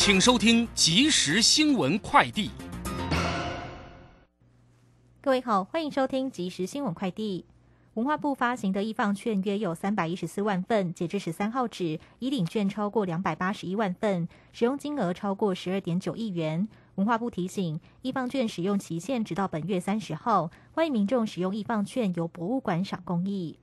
请收听即时新闻快递。各位好，欢迎收听即时新闻快递。文化部发行的易放券约有三百一十四万份，截至十三号止，已领券超过两百八十一万份，使用金额超过十二点九亿元。文化部提醒，易放券使用期限直到本月三十号，欢迎民众使用易放券由博物馆赏公益。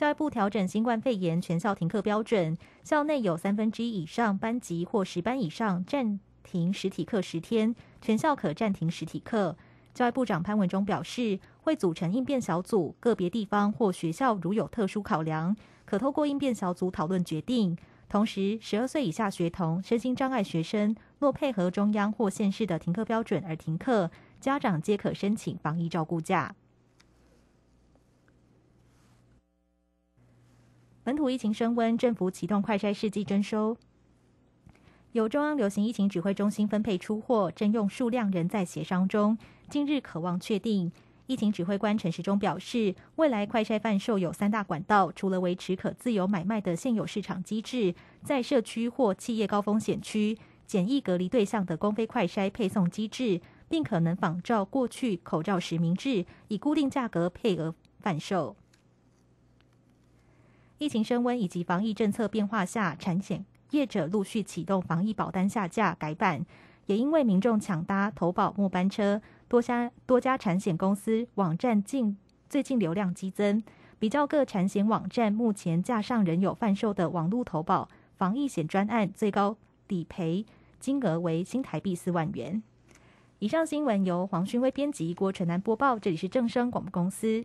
教育部调整新冠肺炎全校停课标准，校内有三分之一以上班级或十班以上暂停实体课十天，全校可暂停实体课。教育部长潘文忠表示，会组成应变小组，个别地方或学校如有特殊考量，可透过应变小组讨论决定。同时，十二岁以下学童、身心障碍学生若配合中央或县市的停课标准而停课，家长皆可申请防疫照顾假。本土疫情升温，政府启动快筛试剂征收，由中央流行疫情指挥中心分配出货，征用数量仍在协商中。近日渴望确定。疫情指挥官陈时中表示，未来快筛贩售有三大管道，除了维持可自由买卖的现有市场机制，在社区或企业高风险区简易隔离对象的公费快筛配送机制，并可能仿照过去口罩实名制，以固定价格配额贩售。疫情升温以及防疫政策变化下，产险业者陆续启动防疫保单下架改版，也因为民众抢搭投保末班车。多家多家产险公司网站近最近流量激增，比较各产险网站目前架上仍有贩售的网络投保防疫险专案，最高理赔金额为新台币四万元。以上新闻由黄勋威编辑，郭纯南播报，这里是正声广播公司。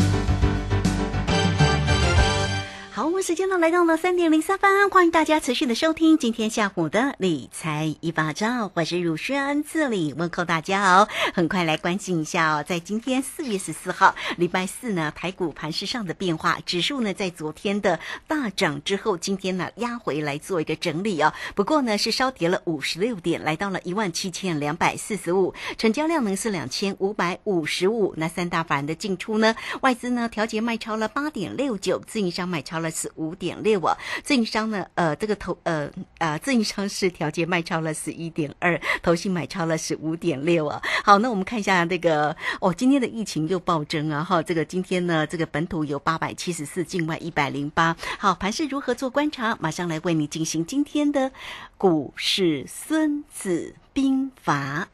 好，我们时间呢来到了三点零三分，欢迎大家持续的收听今天下午的理财一把照，我是汝轩，这里问候大家哦。很快来关心一下哦，在今天四月十四号礼拜四呢，台股盘势上的变化，指数呢在昨天的大涨之后，今天呢压回来做一个整理哦。不过呢是稍跌了五十六点，来到了一万七千两百四十五，成交量呢是两千五百五十五。那三大法人的进出呢，外资呢调节卖超了八点六九，自营商卖超了。是五点六啊，自营商呢，呃，这个投呃呃，自营商是调节卖超了十一点二，投信买超了是五点六啊。好，那我们看一下这个哦，今天的疫情又暴增啊哈，这个今天呢，这个本土有八百七十四，境外一百零八。好，盘是如何做观察？马上来为你进行今天的股市孙子兵法。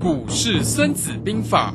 股市孙子兵法。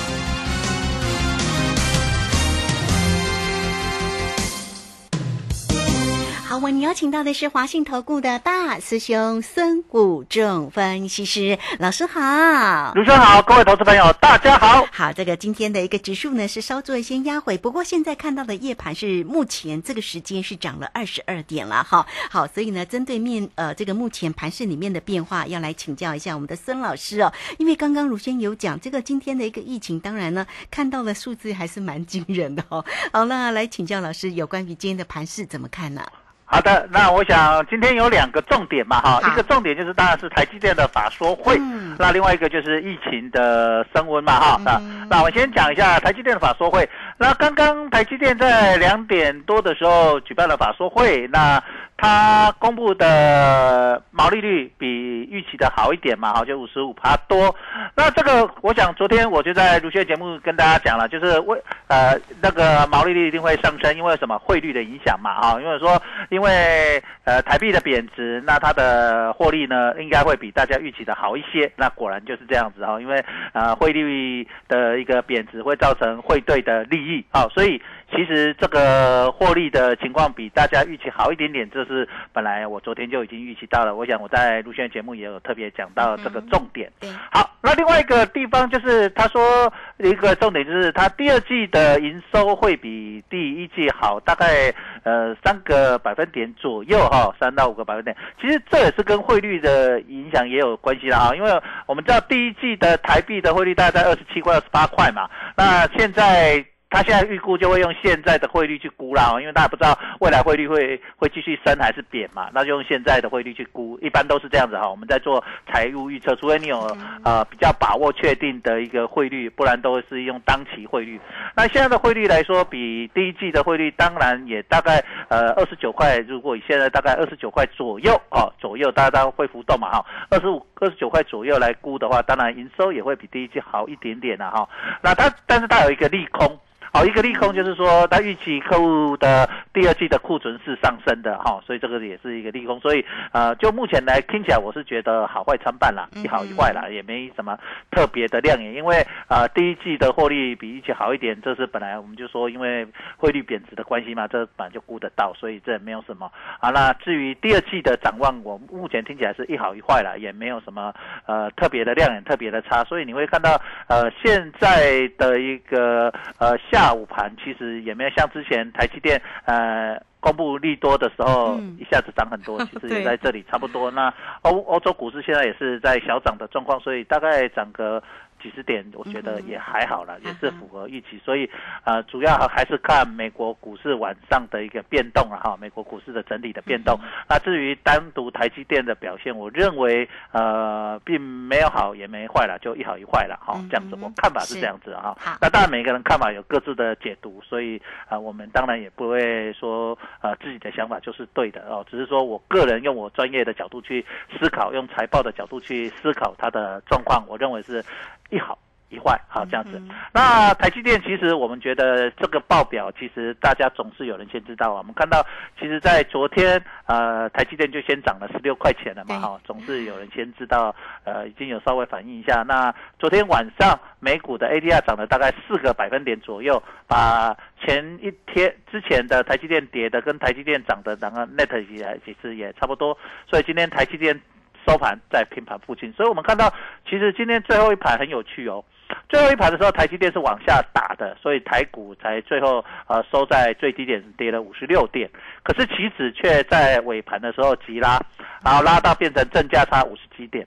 好，我们邀请到的是华信投顾的大师兄孙武仲分析师老师好。卢生好，各位投资朋友，大家好。好，这个今天的一个指数呢是稍作一些压回，不过现在看到的夜盘是目前这个时间是涨了二十二点了哈。好，所以呢，针对面呃这个目前盘市里面的变化，要来请教一下我们的孙老师哦。因为刚刚卢轩有讲这个今天的一个疫情，当然呢看到了数字还是蛮惊人的哦。好，那来请教老师有关于今天的盘市怎么看呢？好的，那我想今天有两个重点嘛，哈，一个重点就是当然是台积电的法说会，嗯。那另外一个就是疫情的升温嘛，哈，那嗯那我先讲一下台积电的法说会。那刚刚台积电在两点多的时候举办了法说会，那它公布的毛利率比预期的好一点嘛，好，就五十五趴多。那这个我想昨天我就在卢轩节目跟大家讲了，就是为呃那个毛利率一定会上升，因为什么汇率的影响嘛，哈，因为说因为呃台币的贬值，那它的获利呢应该会比大家预期的好一些。那果然就是这样子哈，因为呃汇率的一个贬值会造成汇兑的利益啊，所以其实这个获利的情况比大家预期好一点点，这是本来我昨天就已经预期到了。我想我在陆轩节目也有特别讲到这个重点。对，好，那另外一个地方就是他说一个重点就是他第二季的营收会比第一季好，大概呃三个百分点左右哈，三到五个百分点。其实这也是跟汇率的影响也有关系啦啊，因为我们知道第一季的台币的汇率大概在二十七块、二十八块嘛，那现在。他现在预估就会用现在的汇率去估啦，哦因为大家不知道未来汇率会会继续升还是贬嘛，那就用现在的汇率去估，一般都是这样子哈。我们在做财务预测，除非你有呃比较把握确定的一个汇率，不然都是用当期汇率。那现在的汇率来说，比第一季的汇率当然也大概呃二十九块，如果以现在大概二十九块左右哦左右，大家会浮动嘛哈，二十五二十九块左右来估的话，当然营收也会比第一季好一点点啦哈。那它但是它有一个利空。好，一个利空就是说，它预期客户的第二季的库存是上升的哈，所以这个也是一个利空。所以呃，就目前来听起来，我是觉得好坏参半啦，一好一坏啦，也没什么特别的亮眼。因为呃，第一季的获利比预期好一点，这是本来我们就说因为汇率贬值的关系嘛，这本来就估得到，所以这也没有什么。啊，那至于第二季的展望，我目前听起来是一好一坏啦，也没有什么呃特别的亮眼、特别的差。所以你会看到呃现在的一个呃下午盘，其实也没有像之前台积电呃。公布利多的时候，嗯一下子涨很多，其实 也在这里差不多。那欧欧洲股市现在也是在小涨的状况，所以大概涨个几十点，我觉得也还好了，也是符合预期。所以呃，主要还是看美国股市晚上的一个变动了哈，美国股市的整体的变动。那至于单独台积电的表现，我认为呃并没有好也没坏了，就一好一坏了哈嗯，这样子嗯我看法是是这样子哈好。那当然每个人看法有各自的解读，所以啊、呃我们当然也不会说呃自己的想法就是对的哦，只是说我个人用我专业的角度去思考，用财报的角度去思考它的状况，我认为是一好一坏，好这样子。那台积电其实我们觉得这个报表，其实大家总是有人先知道啊。我们看到，其实，在昨天，呃，台积电就先涨了十六块钱了嘛，对哈，总是有人先知道，呃，已经有稍微反映一下。那昨天晚上美股的 ADR 涨了大概四个百分点左右，把前一天之前的台积电跌的跟台积电涨的两个 net 也其实也差不多，所以今天台积电收盘在平盘附近，所以我们看到，其实今天最后一盘很有趣哦。最后一盘的时候，台积电是往下打的，所以台股才最后呃收在最低点跌了五十六点，可是期指却在尾盘的时候急拉，然后拉到变成正价差五十几点。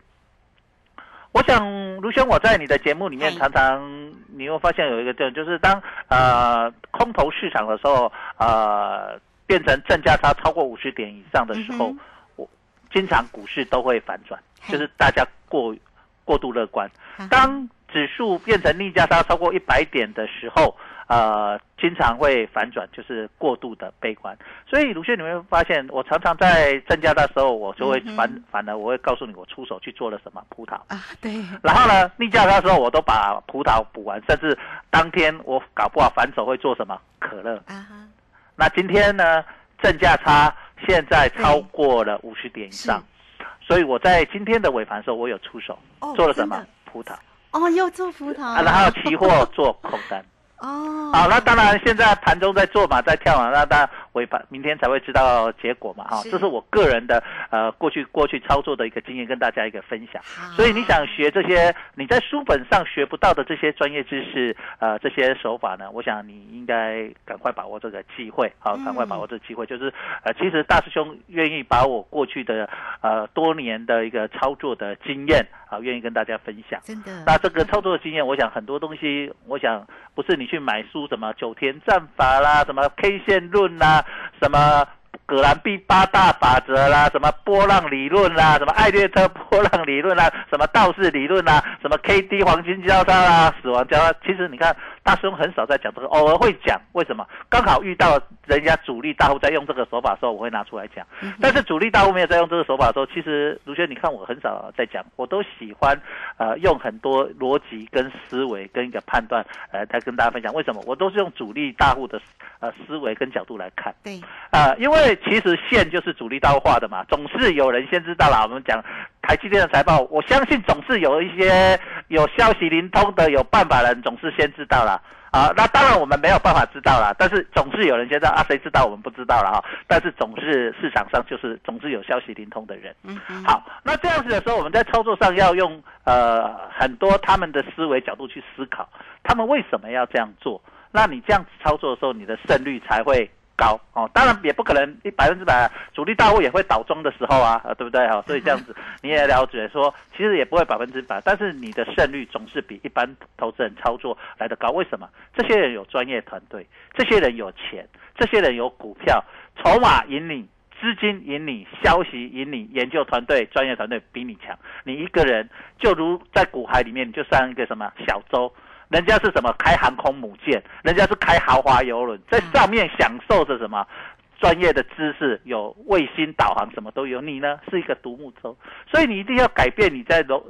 我想，卢轩，我在你的节目里面常常你会发现有一个症，就是当呃空头市场的时候，呃变成正价差超过五十点以上的时候，经常股市都会反转，就是大家过过度乐观。啊当指数变成逆价差超过一百点的时候，呃，经常会反转，就是过度的悲观。所以卢轩，你会发现，我常常在正价的时候，我就会嗯反、反而我会告诉你，我出手去做了什么葡萄。啊，对，然后呢，逆价差的时候，我都把葡萄补完，甚至当天我搞不好反手会做什么可乐。啊，那今天呢，正价差现在超过了五十点以上，所以我在今天的尾盘的时候，我有出手，哦做了什么？葡萄。哦，又做葡萄，啊，然后期货做空单。哦，好，那当然现在盘中在做嘛，在跳嘛，那当然尾盘明天才会知道结果嘛哈，是这是我个人的呃过去过去操作的一个经验，跟大家一个分享。所以你想学这些你在书本上学不到的这些专业知识，呃，这些手法呢，我想你应该赶快把握这个机会，好，赶快把握这个机会。就是呃，其实大师兄愿意把我过去的呃多年的一个操作的经验啊，愿意跟大家分享。真的，那这个操作的经验，我想很多东西，我想不是你去买书什么九天战法啦，什么 K 线论啦，什么葛兰碧八大法则啦，什么波浪理论啦，什么艾略特波浪理论啦，什么道氏理论啦，什么 K D 黄金交叉啦，死亡交叉。其实你看大师兄很少在讲这个，偶尔会讲，为什么？刚好遇到人家主力大户在用这个手法的时候，我会拿出来讲。但是主力大户没有在用这个手法的时候，其实卢轩，你看我很少在讲，我都喜欢呃用很多逻辑跟思维跟一个判断呃来跟大家分享。为什么？我都是用主力大户的呃思维跟角度来看。对，啊，因为其实线就是主力大户画的嘛，总是有人先知道啦。我们讲台积电的财报，我相信总是有一些有消息灵通的、有办法的人总是先知道啦。啊，那当然我们没有办法知道啦，但是总是有人先知道啊，谁知道我们不知道了哈。但是总是市场上就是总是有消息灵通的人。嗯哼，好，那这样子的时候，我们在操作上要用呃很多他们的思维角度去思考，他们为什么要这样做？那你这样子操作的时候，你的胜率才会高哦。当然也不可能一百分之百，主力大户也会倒庄的时候啊，呃对不对哈？所以这样子你也了解说，其实也不会百分之百，但是你的胜率总是比一般投资人操作来得高。为什么？这些人有专业团队，这些人有钱，这些人有股票，筹码引领。资金引你，消息引你，研究团队、专业团队比你强。你一个人就如在股海里面，你就像一个什么小舟，人家是什么？开航空母舰，人家是开豪华游轮，在上面享受着什么？专业的知识，有卫星导航，什么都有。你呢？是一个独木舟，所以你一定要改变你在楼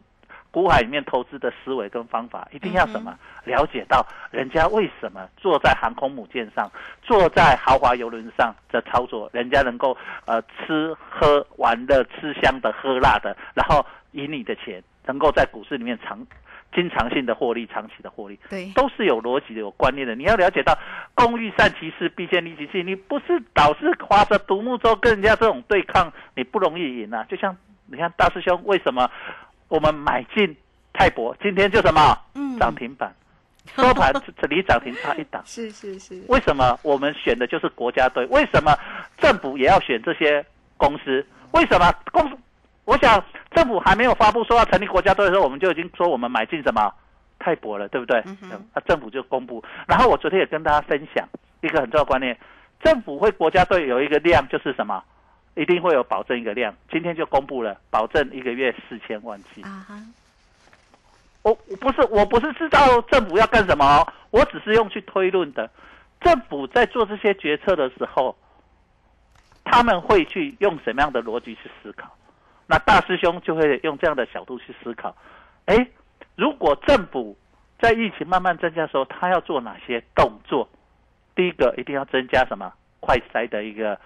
股海里面投资的思维跟方法，一定要什么？了解到人家为什么坐在航空母舰上，坐在豪华游轮上的操作，人家能够呃吃喝玩乐、吃香的喝辣的，然后赢你的钱，能够在股市里面长经常性的获利、长期的获利。对，都是有逻辑的、有观念的。你要了解到，工欲善其事，必先利其器。你不是老是划着独木舟跟人家这种对抗，你不容易赢啊。就像你看大师兄为什么我们买进泰博，今天就什么嗯涨停板，收盘 这离涨停差一档。是是是，为什么我们选的就是国家队？为什么政府也要选这些公司？为什么公司？我想政府还没有发布说要成立国家队的时候，我们就已经说我们买进什么泰博了，对不对？嗯哼啊，政府就公布。然后我昨天也跟大家分享一个很重要的观念：政府会国家队有一个量就是什么？一定会有保证一个量。今天就公布了，保证一个月四千万剂。啊哈，我我不是我不是知道政府要干什么哦，我只是用去推论的。政府在做这些决策的时候，他们会去用什么样的逻辑去思考？那大师兄就会用这样的角度去思考。哎，如果政府在疫情慢慢增加的时候，他要做哪些动作？第一个一定要增加什么快筛的一个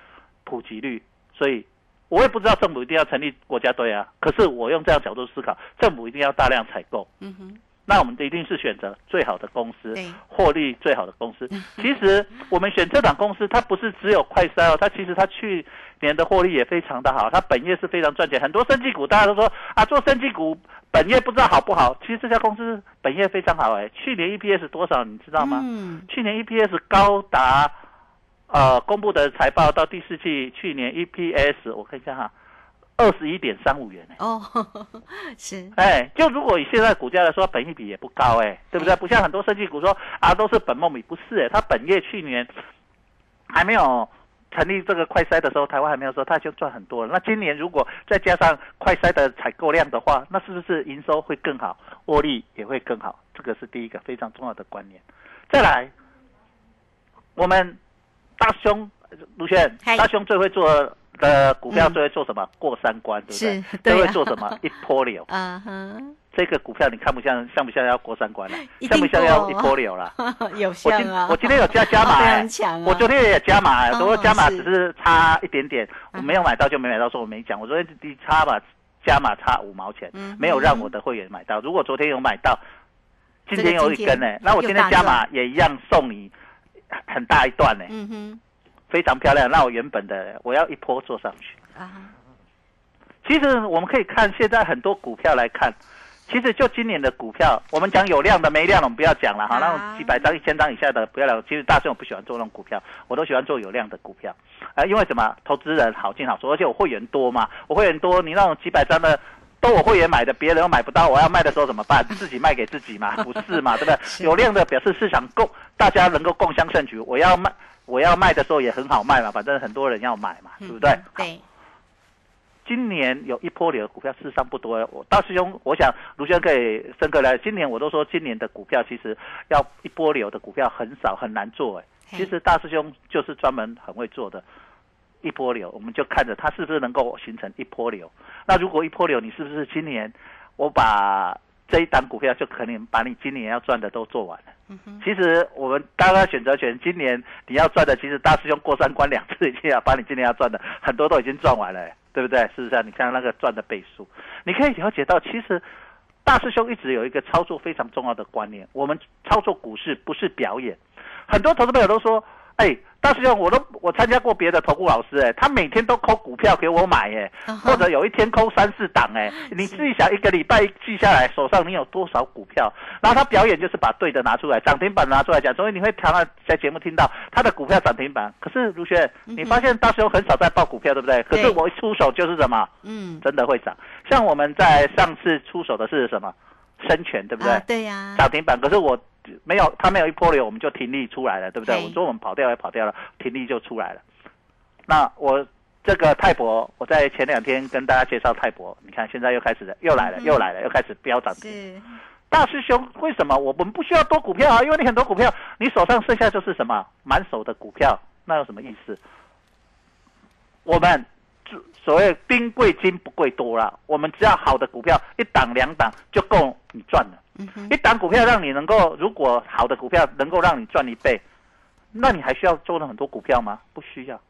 普及率，所以我也不知道政府一定要成立国家队啊。可是我用这样角度思考，政府一定要大量采购。嗯哼，那我们一定是选择最好的公司对，获利最好的公司。其实我们选这档公司，它不是只有快筛哦，它其实它去年的获利也非常的好，它本业是非常赚钱。很多生技股大家都说啊，做生技股本业不知道好不好，其实这家公司本业非常好哎，去年 EPS 多少你知道吗？嗯，去年 EPS 高达，呃，公布的财报到第四季，去年 EPS 我看一下哈，二十一点三五元哎。哦，是，哎，就如果以现在股价来说，本益比也不高哎，对不对？不像很多设计股说啊都是本梦比，不是哎，它本业去年还没有成立这个快筛的时候，台湾还没有说它就赚很多了。那今年如果再加上快筛的采购量的话，那是不是营收会更好，获利也会更好？这个是第一个非常重要的观念。再来，我们大兄卢轩，大兄最会做的股票最会做什么？过三关，对不对？最会做什么？一波流。啊哈，这个股票你看不像像不像要过三关了、像不像要一波流了？有像啊，我今天有加加码、非 欸常强啊，我昨天也加码、哦不过加码只是差一点点，我嗯没有买到就没买到，说我没讲。我昨天低差吧，加码差五毛钱嗯，没有让我的会员买到。如果昨天有买到，今天有一根呢、那我今天加码也一样送你很大一段呢、嗯哼，非常漂亮，那我原本的我要一波做上去。啊，其实我们可以看现在很多股票来看，其实就今年的股票，我们讲有量的没量的我们不要讲了哈，那种几百张、一千张以下的不要聊。其实大众我不喜欢做那种股票，我都喜欢做有量的股票，啊、因为什么？投资人好进好出，而且我会员多嘛，我会员多，你那种几百张的。都我会员买的，别人又买不到，我要卖的时候怎么办？自己卖给自己嘛，不是嘛？对不对？有量的表示市场共，大家能够共襄盛举。我要卖，我要卖的时候也很好卖嘛，反正很多人要买嘛，对不对？嗯对，今年有一波流的股票，事实上不多。我大师兄，我想卢轩可以深刻来。今年我都说，今年的股票其实要一波流的股票很少，很难做。哎，其实大师兄就是专门很会做的。一波流，我们就看着它是不是能够形成一波流。那如果一波流，你是不是今年我把这一档股票就可能把你今年要赚的都做完了？其实我们刚刚选择权，今年你要赚的，其实大师兄过三关两次已经要把你今年要赚的很多都已经赚完了，对不对？事实上，你看那个赚的倍数，你可以了解到，其实大师兄一直有一个操作非常重要的观念，我们操作股市不是表演。很多投资朋友都说，哎，大师兄，我都我参加过别的投顾老师，哎，他每天都抠股票给我买，哎，或者有一天抠三四档，哎，你自己想，一个礼拜记下来，手上你有多少股票？然后他表演就是把对的拿出来，涨停板拿出来讲，所以你会常常在节目听到他的股票涨停板。可是卢轩，你发现大师兄很少在报股票，对不对？可是我一出手就是什么，嗯，真的会涨。像我们在上次出手的是什么？深全，对不对？啊，对呀，涨停板，可是我没有，它没有一波流，我们就停利出来了，对不对？我说我们跑掉也跑掉了，停利就出来了。那我这个泰博，我在前两天跟大家介绍泰博，你看现在又开始了，又来了，嗯又来了，又开始飙涨停。大师兄，为什么我们不需要多股票啊？因为你很多股票，你手上剩下就是什么满手的股票，那有什么意思？我们就所谓兵贵精不贵多啦，我们只要好的股票一档两档就够你赚了。嗯一，档股票让你能够，如果好的股票能够让你赚一倍，那你还需要做了很多股票吗？不需要。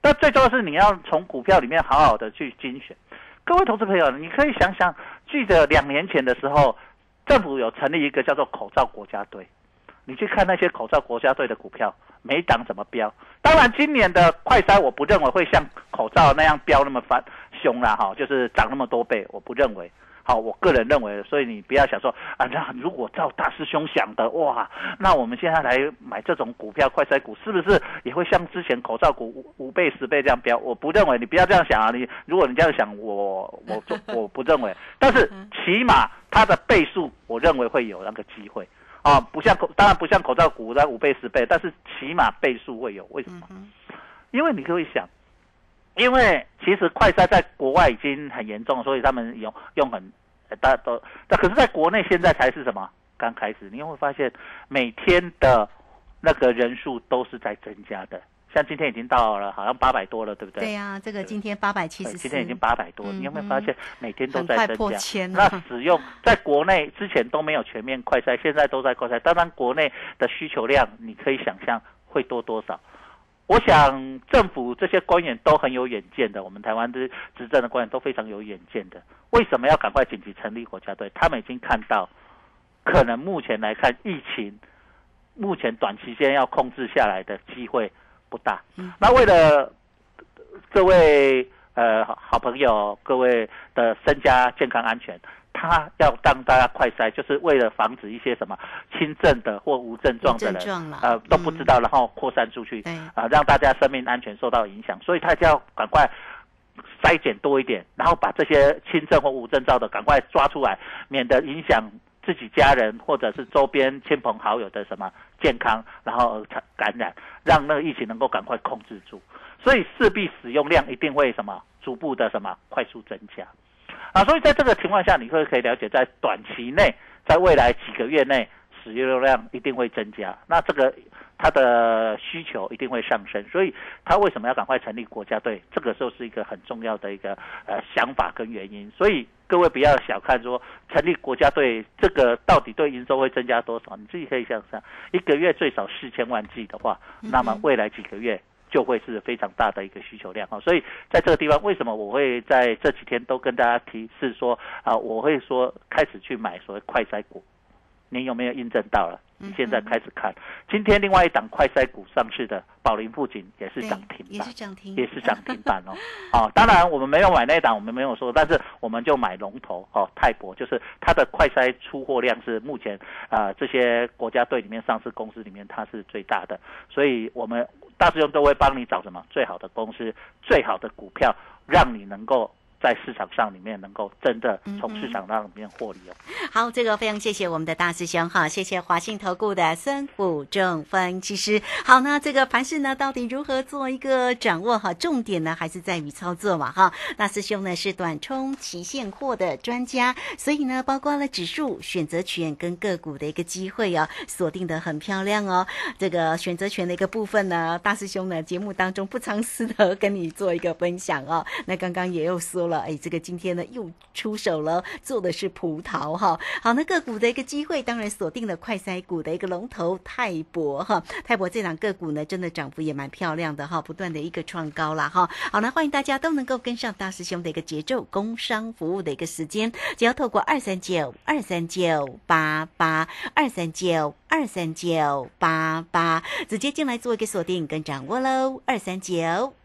但最重要是你要从股票里面好好的去精选。各位投资朋友，你可以想想，记得两年前的时候，政府有成立一个叫做口罩国家队，你去看那些口罩国家队的股票，每一档怎么飙。当然，今年的快筛我不认为会像口罩那样飙那么翻凶啦，哈，就是涨那么多倍，我不认为。好，我个人认为，所以你不要想说啊，那如果照大师兄想的，哇，那我们现在来买这种股票快筛股，是不是也会像之前口罩股五五倍十倍这样标？我不认为，你不要这样想啊！你如果你这样想，我我做我不认为，但是起码它的倍数，我认为会有那个机会啊，不像口当然不像口罩股的五倍十倍，但是起码倍数会有，为什么？嗯，因为你可以想，因为其实快筛在国外已经很严重，所以他们用用很呃大家都，但可是在国内现在才是什么？刚开始，你会发现每天的那个人数都是在增加的。像今天已经到了好像八百多了，对不对？对呀，这个今天八百七十今天已经八百多，嗯你有没有发现每天都在增加？破千那了，使用在国内之前都没有全面快筛，现在都在快筛。当然，国内的需求量你可以想象会多多少。我想政府这些官员都很有远见的，我们台湾的执政的官员都非常有远见的。为什么要赶快紧急成立国家队？他们已经看到，可能目前来看疫情，目前短期间要控制下来的机会不大。嗯。那为了各位呃好好朋友，各位的身家健康安全，他要让大家快筛，就是为了防止一些什么轻症的或无症状的人，呃都不知道，然后扩散出去，对，啊、让大家生命安全受到影响，所以他就要赶快筛检多一点，然后把这些轻症或无症状的赶快抓出来，免得影响自己家人或者是周边亲朋好友的什么健康，然后而产感染，让那个疫情能够赶快控制住。所以势必使用量一定会什么逐步的什么快速增加。啊，所以在这个情况下，你会可以了解，在短期内，在未来几个月内，使用量一定会增加。那这个它的需求一定会上升，所以他为什么要赶快成立国家队？这个时候是一个很重要的一个呃想法跟原因。所以各位不要小看说成立国家队这个到底对营收会增加多少，你自己可以想想，一个月最少四千万剂的话，那么未来几个月。就会是非常大的一个需求量啊，所以在这个地方，为什么我会在这几天都跟大家提示说啊，我会说开始去买所谓快筛股，你有没有印证到了？嗯你现在开始看，今天另外一档快筛股上市的宝林富锦也是对涨停板也是，涨停，也是涨停板哦。哦，当然我们没有买那一档，我们没有说，但是我们就买龙头哦，泰博，就是它的快筛出货量是目前啊、呃这些国家队里面上市公司里面它是最大的，所以我们大师兄都会帮你找什么最好的公司、最好的股票，让你能够。在市场上里面能够真的从市场上里面获利哦。好，这个非常谢谢我们的大师兄哈，谢谢华信投顾的孙武正分析师。好，那这个盘势呢，到底如何做一个掌握哈？重点呢还是在于操作嘛哈。大师兄呢是短冲期现货的专家，所以呢，包括了指数、选择权跟个股的一个机会哦，锁定的很漂亮哦。这个选择权的一个部分呢，大师兄呢节目当中不藏私的跟你做一个分享哦。那刚刚也又说了，哎，这个今天呢又出手了，做的是葡萄哈。好，那个股的一个机会，当然锁定了快筛股的一个龙头泰博哈。泰博这档个股呢，真的涨幅也蛮漂亮的哈，不断的一个创高啦哈。好，那欢迎大家都能够跟上大师兄的一个节奏，工商服务的一个时间，只要透过二三九二三九八八二三九二三九八八直接进来做一个锁定跟掌握喽，二三九。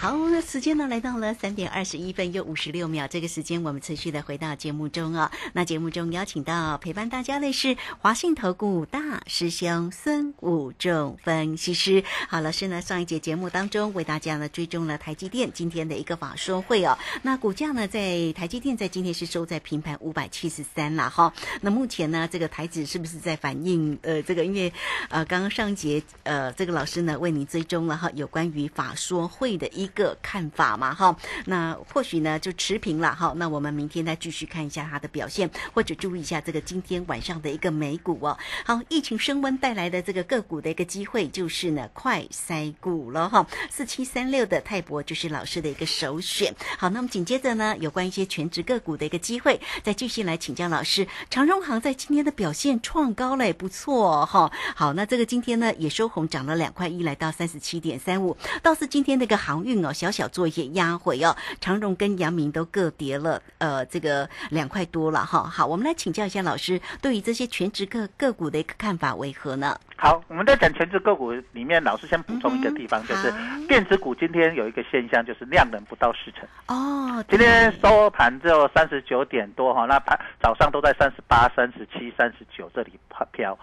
好，那时间呢来到了三点二十一分又五十六秒，这个时间我们持续的回到节目中啊、那节目中邀请到陪伴大家的是华信投顾大师兄孙武仲分析师。好，老师呢上一节节目当中为大家呢追踪了台积电今天的一个法说会哦。那股价呢在台积电在今天是收在平盘五百七十三了哈。那目前呢这个台指是不是在反映呃这个因为呃刚刚上一节呃这个老师呢为你追踪了哈有关于法说会的一个看法嘛哈，那或许呢就持平了哈，那我们明天再继续看一下它的表现，或者注意一下这个今天晚上的一个美股哦。好，疫情升温带来的这个个股的一个机会就是呢快筛股了哈，四七三六的泰博就是老师的一个首选。好，那么紧接着呢有关一些全职个股的一个机会，再继续来请教老师。长荣行在今天的表现创高了，也不错哈、好，那这个今天呢也收红，涨了两块一，来到三十七点三五。倒是今天那个航运哦，小小做一些压回哦，长荣跟阳明都各跌了，呃，这个两块多了哈。好，我们来请教一下老师，对于这些全职个个股的一个看法为何呢？好，我们在讲全职个股里面，老师先补充一个地方，就是电子股今天有一个现象，就是量能不到四成。哦，今天收盘只有三十九点多哈，那盘早上都在三十八、三十七、三十九这里飘。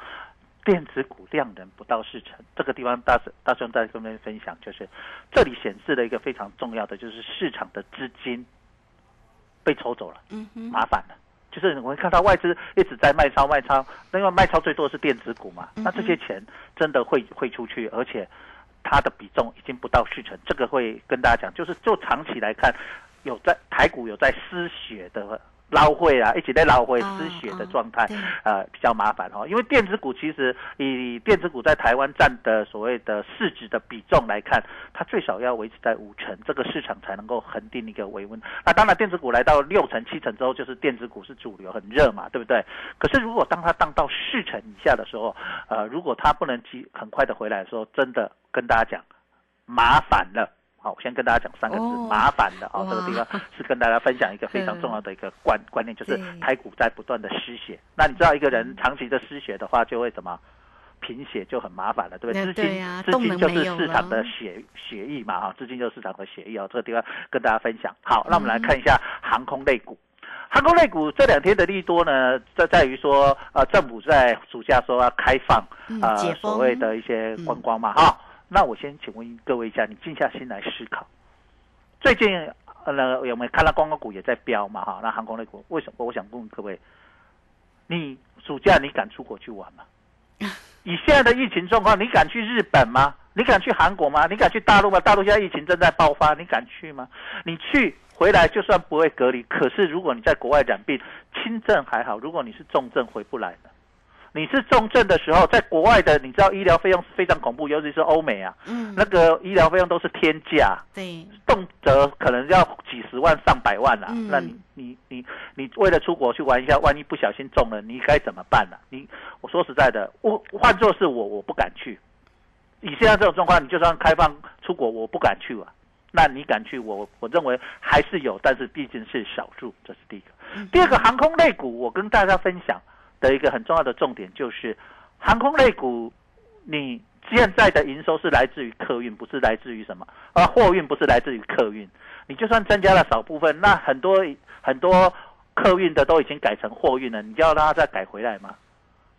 电子股量能不到四成，这个地方大师大兄在跟大家分享，就是这里显示了一个非常重要的，就是市场的资金被抽走了，嗯哼，麻烦了。就是我们看到外资一直在卖超卖超，那因为卖超最多的是电子股嘛，那这些钱真的会会出去，而且它的比重已经不到四成，这个会跟大家讲，就是就长期来看，有在台股有在失血的捞汇啊，一起在捞汇哦失血的哦状态，呃，比较麻烦哦。因为电子股其实以电子股在台湾占的所谓的市值的比重来看，它最少要维持在五成，这个市场才能够恒定一个维温。那当然，电子股来到六成、七成之后，就是电子股是主流，很热嘛，对不对？可是如果当它荡到四成以下的时候，呃，如果它不能急很快的回来的时候，真的跟大家讲，麻烦了。好，我先跟大家讲三个字，哦麻烦的啊。这个地方是跟大家分享一个非常重要的一个观观念，就是对台股在不断的失血。那你知道一个人长期的失血的话，就会怎么？贫血就很麻烦了，对不对？资金资金就是市场的血血液嘛，哈，资金就是市场的血液哦。这个地方跟大家分享。好，那我们来看一下航空类股。航空类股这两天的利多呢，在在于说，呃，政府在暑假说要开放，呃所谓的一些观光嘛，哈、那我先请问各位一下，你静下心来思考，最近呃呢有没有看到观光股也在飙嘛？哈，那航空类股为什么？我想问各位，你暑假你敢出国去玩吗？以现在的疫情状况，你敢去日本吗？你敢去韩国吗？你敢去大陆吗？大陆现在疫情正在爆发，你敢去吗？你去回来就算不会隔离，可是如果你在国外染病，轻症还好，如果你是重症回不来的。你是重症的时候，在国外的，你知道医疗费用是非常恐怖，尤其是欧美啊，嗯，那个医疗费用都是天价，对，动辄可能要几十万、上百万啊。嗯那你你你你为了出国去玩一下，万一不小心中了，你该怎么办呢、你我说实在的，我换做是我，我不敢去。以现在这种状况，你就算开放出国，我不敢去啊。那你敢去？我我认为还是有，但是毕竟是少数，这是第一个。第二个，航空类股，我跟大家分享的一个很重要的重点就是，航空类股，你现在的营收是来自于客运，不是来自于什么？而，货运不是来自于客运。你就算增加了少部分，那很多很多客运的都已经改成货运了，你要让它再改回来吗？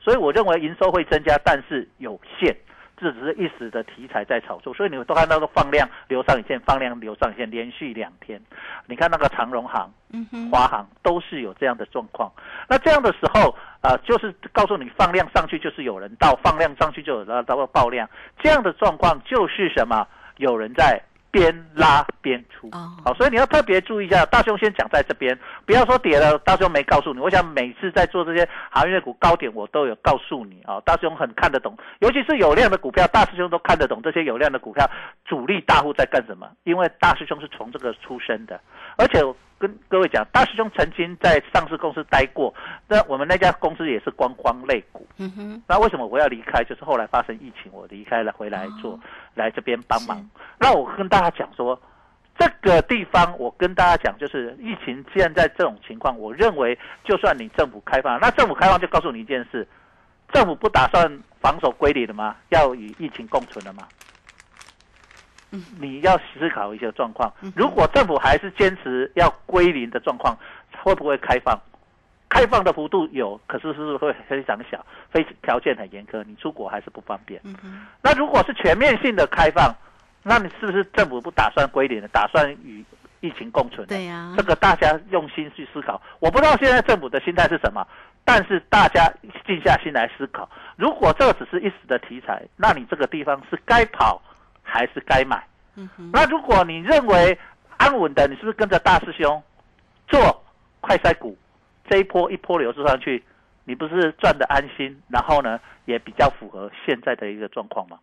所以我认为营收会增加，但是有限。这只是一时的题材在炒作，所以你们都看到个放量留上影线，放量留上影线，连续两天。你看那个长荣行、嗯哼，华航都是有这样的状况。那这样的时候，呃，就是告诉你放量上去就是有人到，放量上去就有人到爆量。这样的状况就是什么？有人在边拉边出。哦好，所以你要特别注意一下。大兄先讲在这边，不要说跌了，大兄没告诉你。我想每次在做这些行业股高点，我都有告诉你啊。大兄很看得懂，尤其是有量的股票，大师兄都看得懂这些有量的股票，主力大户在干什么？因为大师兄是从这个出身的，而且我跟各位讲，大师兄曾经在上市公司待过，那我们那家公司也是观光类股。嗯哼，那为什么我要离开？就是后来发生疫情，我离开了，回来做，哦来这边帮忙。那我跟大家讲说，这个地方我跟大家讲，就是疫情现在这种情况，我认为就算你政府开放，那政府开放就告诉你一件事：政府不打算防守归零了吗？要与疫情共存了吗？嗯你要思考一些状况。如果政府还是坚持要归零的状况，会不会开放？开放的幅度有，可是是会非常小，非条件很严苛，你出国还是不方便。嗯哼，那如果是全面性的开放，那你是不是政府不打算归零了，打算与疫情共存？对呀这个大家用心去思考。我不知道现在政府的心态是什么，但是大家静下心来思考。如果这只是一时的题材，那你这个地方是该跑还是该买？嗯哼，那如果你认为安稳的，你是不是跟着大师兄做快筛股，这一波一波流出上去，你不是赚的安心，然后呢也比较符合现在的一个状况吗？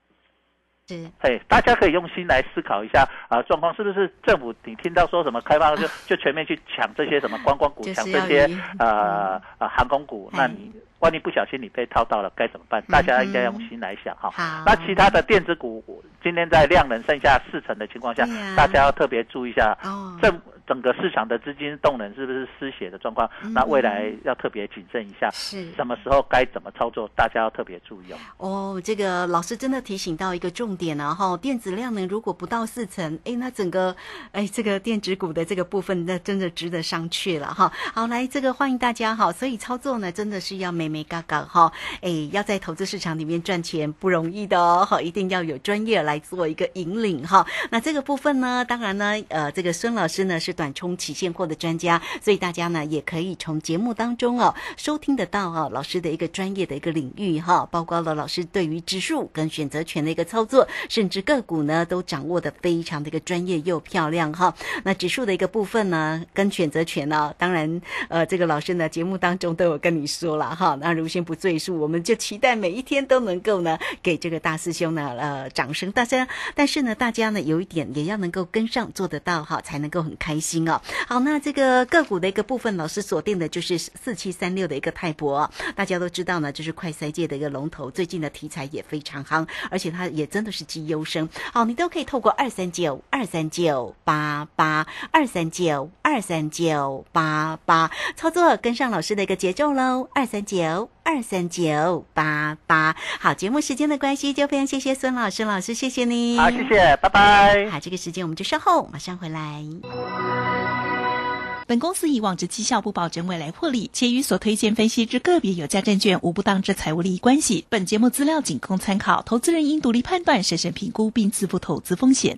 是，嘿，大家可以用心来思考一下啊，状况是不是政府你听到说什么开放就就全面去抢这些什么观光股，就是抢这些呃呃航空股，那你万一不小心你被套到了该怎么办？大家应该用心来想哈。好，那其他的电子股今天在量能剩下四成的情况下大家要特别注意一下，哦，整整个市场的资金动能是不是失血的状况嗯？那未来要特别谨慎一下，是什么时候该怎么操作，大家要特别注意哦。哦，这个老师真的提醒到一个重点啊，哈，电子量能如果不到四成，哎，那整个哎这个电子股的这个部分，那真的值得商榷了哈。好，来这个欢迎大家哈，所以操作呢真的是要美美嘎嘎哈，哎，要在投资市场里面赚钱不容易的哦，哈，一定要有专业来做一个引领哈。那这个部分呢，当然呢，呃，这个孙老师呢是短冲期现货的专家，所以大家呢也可以从节目当中哦收听得到哦老师的一个专业的一个领域哈，包括了老师对于指数跟选择权的一个操作，甚至个股呢都掌握的非常的一个专业又漂亮哈。那指数的一个部分呢，跟选择权呢，当然呃这个老师呢节目当中都有跟你说了哈，那如先不赘述，我们就期待每一天都能够呢给这个大师兄呢呃掌声，大家但是呢大家呢有一点也要能够跟上做得到哈，才能够很开心哦。好，那这个个股的一个部分，老师锁定的就是四七三六的一个泰博，大家都知道呢，就是快筛界的一个龙头，最近的题材也非常夯，而且它也真的是绩优生。好，你都可以透过二三九二三九八八二三九二三九八八操作，跟上老师的一个节奏喽，二三九。二三九八八，好，节目时间的关系，就非常谢谢孙老师，老师谢谢你，好，谢谢，拜拜。好，这个时间我们就稍后马上回来。本公司以往之绩效不保证未来获利，且与所推荐分析之个别有价证券无不当之财务利益关系。本节目资料仅供参考，投资人应独立判断、审慎评估并自负投资风险。